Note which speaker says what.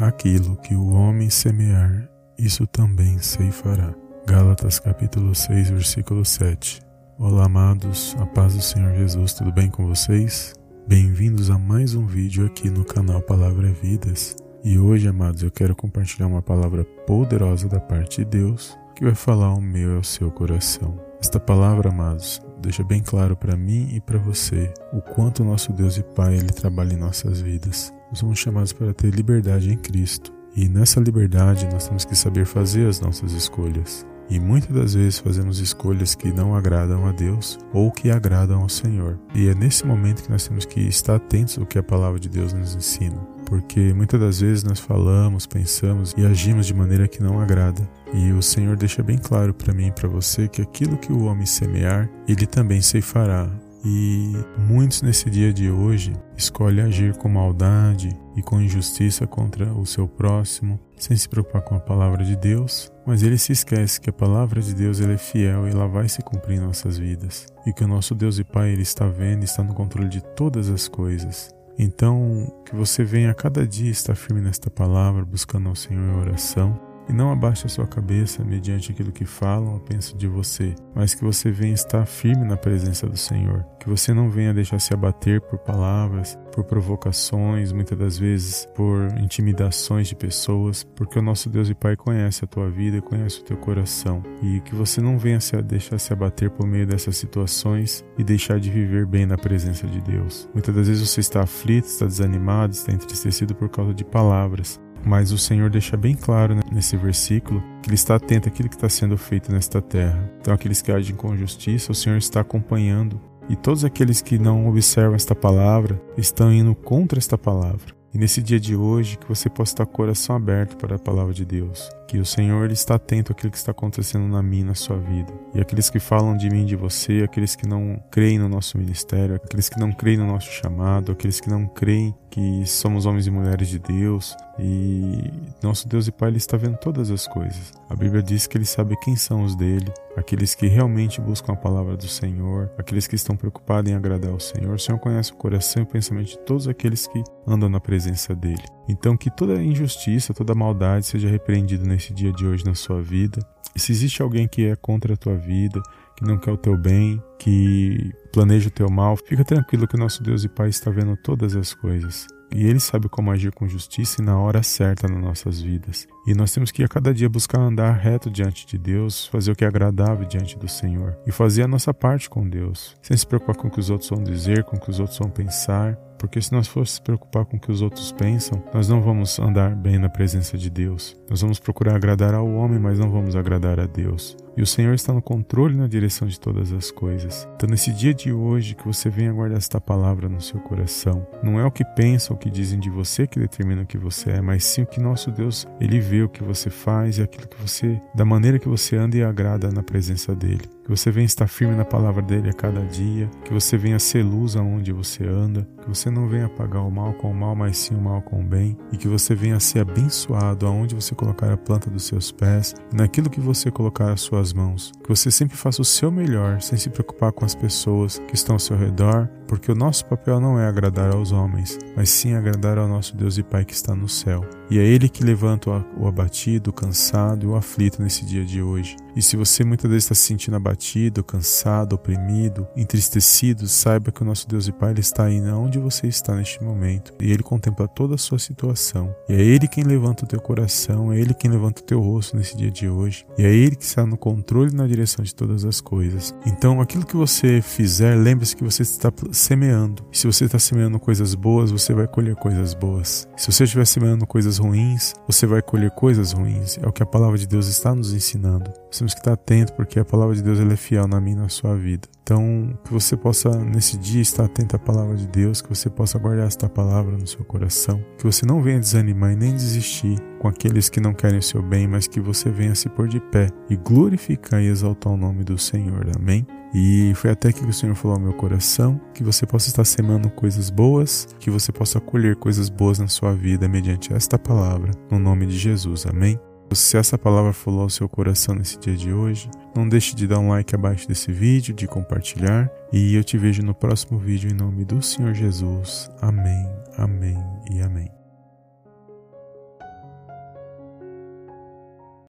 Speaker 1: Aquilo que o homem semear, isso também ceifará. Gálatas capítulo 6, versículo 7. Olá, amados, a paz do Senhor Jesus, tudo bem com vocês? Bem-vindos a mais um vídeo aqui no canal Palavra Vidas. E hoje, amados, eu quero compartilhar uma palavra poderosa da parte de Deus que vai falar ao meu e ao seu coração. Esta palavra, amados, deixa bem claro para mim e para você o quanto nosso Deus e Pai ele trabalha em nossas vidas. Nós somos chamados para ter liberdade em Cristo. E nessa liberdade nós temos que saber fazer as nossas escolhas. E muitas das vezes fazemos escolhas que não agradam a Deus ou que agradam ao Senhor. E é nesse momento que nós temos que estar atentos ao que a palavra de Deus nos ensina. Porque muitas das vezes nós falamos, pensamos e agimos de maneira que não agrada. E o Senhor deixa bem claro para mim e para você que aquilo que o homem semear, ele também ceifará. E muitos nesse dia de hoje escolhem agir com maldade e com injustiça contra o seu próximo, sem se preocupar com a palavra de Deus, mas ele se esquece que a palavra de Deus ele é fiel e ela vai se cumprir em nossas vidas, e que o nosso Deus e Pai ele está vendo e está no controle de todas as coisas. Então, que você venha a cada dia estar firme nesta palavra, buscando ao Senhor em oração, e não abaixe a sua cabeça mediante aquilo que falam ou pensam de você, mas que você venha estar firme na presença do Senhor, que você não venha deixar se abater por palavras, por provocações, muitas das vezes por intimidações de pessoas, porque o nosso Deus e Pai conhece a tua vida, conhece o teu coração, e que você não venha se deixar se abater por meio dessas situações e deixar de viver bem na presença de Deus. Muitas das vezes você está aflito, está desanimado, está entristecido por causa de palavras, mas o Senhor deixa bem claro né, nesse versículo que Ele está atento àquilo que está sendo feito nesta terra. Então, aqueles que agem com justiça, o Senhor está acompanhando. E todos aqueles que não observam esta palavra estão indo contra esta palavra. E nesse dia de hoje, que você possa estar coração aberto para a palavra de Deus. Que o Senhor ele está atento àquilo que está acontecendo na minha, na sua vida. E aqueles que falam de mim, de você, aqueles que não creem no nosso ministério, aqueles que não creem no nosso chamado, aqueles que não creem que somos homens e mulheres de Deus e nosso Deus e Pai ele está vendo todas as coisas. A Bíblia diz que ele sabe quem são os dele, aqueles que realmente buscam a palavra do Senhor, aqueles que estão preocupados em agradar ao Senhor. O Senhor conhece o coração e o pensamento de todos aqueles que andam na presença dele. Então que toda injustiça, toda maldade seja repreendida nesse dia de hoje na sua vida. E se existe alguém que é contra a tua vida, que não quer o teu bem, que planeja o teu mal, fica tranquilo que o nosso Deus e Pai está vendo todas as coisas. E Ele sabe como agir com justiça e na hora certa nas nossas vidas. E nós temos que a cada dia buscar andar reto diante de Deus, fazer o que é agradável diante do Senhor e fazer a nossa parte com Deus, sem se preocupar com o que os outros vão dizer, com o que os outros vão pensar, porque se nós fosse se preocupar com o que os outros pensam, nós não vamos andar bem na presença de Deus. Nós vamos procurar agradar ao homem, mas não vamos agradar a Deus. E o Senhor está no controle e na direção de todas as coisas. Então, nesse dia de hoje, que você venha guardar esta palavra no seu coração. Não é o que pensam, o que dizem de você que determina o que você é, mas sim o que nosso Deus, Ele vê o que você faz e aquilo que você, da maneira que você anda e agrada na presença dEle que você venha estar firme na palavra dele a cada dia, que você venha ser luz aonde você anda, que você não venha pagar o mal com o mal, mas sim o mal com o bem, e que você venha ser abençoado aonde você colocar a planta dos seus pés, naquilo que você colocar as suas mãos. Que você sempre faça o seu melhor, sem se preocupar com as pessoas que estão ao seu redor, porque o nosso papel não é agradar aos homens, mas sim agradar ao nosso Deus e Pai que está no céu. E é Ele que levanta o abatido, o cansado e o aflito nesse dia de hoje. E se você muitas vezes está se sentindo abatido, cansado, oprimido, entristecido, saiba que o nosso Deus e Pai ele está aí onde você está neste momento. E Ele contempla toda a sua situação. E é Ele quem levanta o teu coração, é Ele quem levanta o teu rosto nesse dia de hoje. E é Ele que está no controle e na direção de todas as coisas. Então, aquilo que você fizer, lembre-se que você está semeando. E se você está semeando coisas boas, você vai colher coisas boas. Se você estiver semeando coisas ruins, você vai colher coisas ruins. É o que a palavra de Deus está nos ensinando. Nós temos que estar atento porque a palavra de Deus ela é fiel na minha na sua vida. Então, que você possa nesse dia estar atento à palavra de Deus, que você possa guardar esta palavra no seu coração, que você não venha desanimar e nem desistir com aqueles que não querem o seu bem, mas que você venha se pôr de pé e glorificar e exaltar o nome do Senhor. Amém? E foi até que o Senhor falou ao meu coração que você possa estar semando coisas boas, que você possa colher coisas boas na sua vida mediante esta palavra, no nome de Jesus. Amém? Se essa palavra falou ao seu coração nesse dia de hoje, não deixe de dar um like abaixo desse vídeo, de compartilhar, e eu te vejo no próximo vídeo em nome do Senhor Jesus. Amém, amém e amém.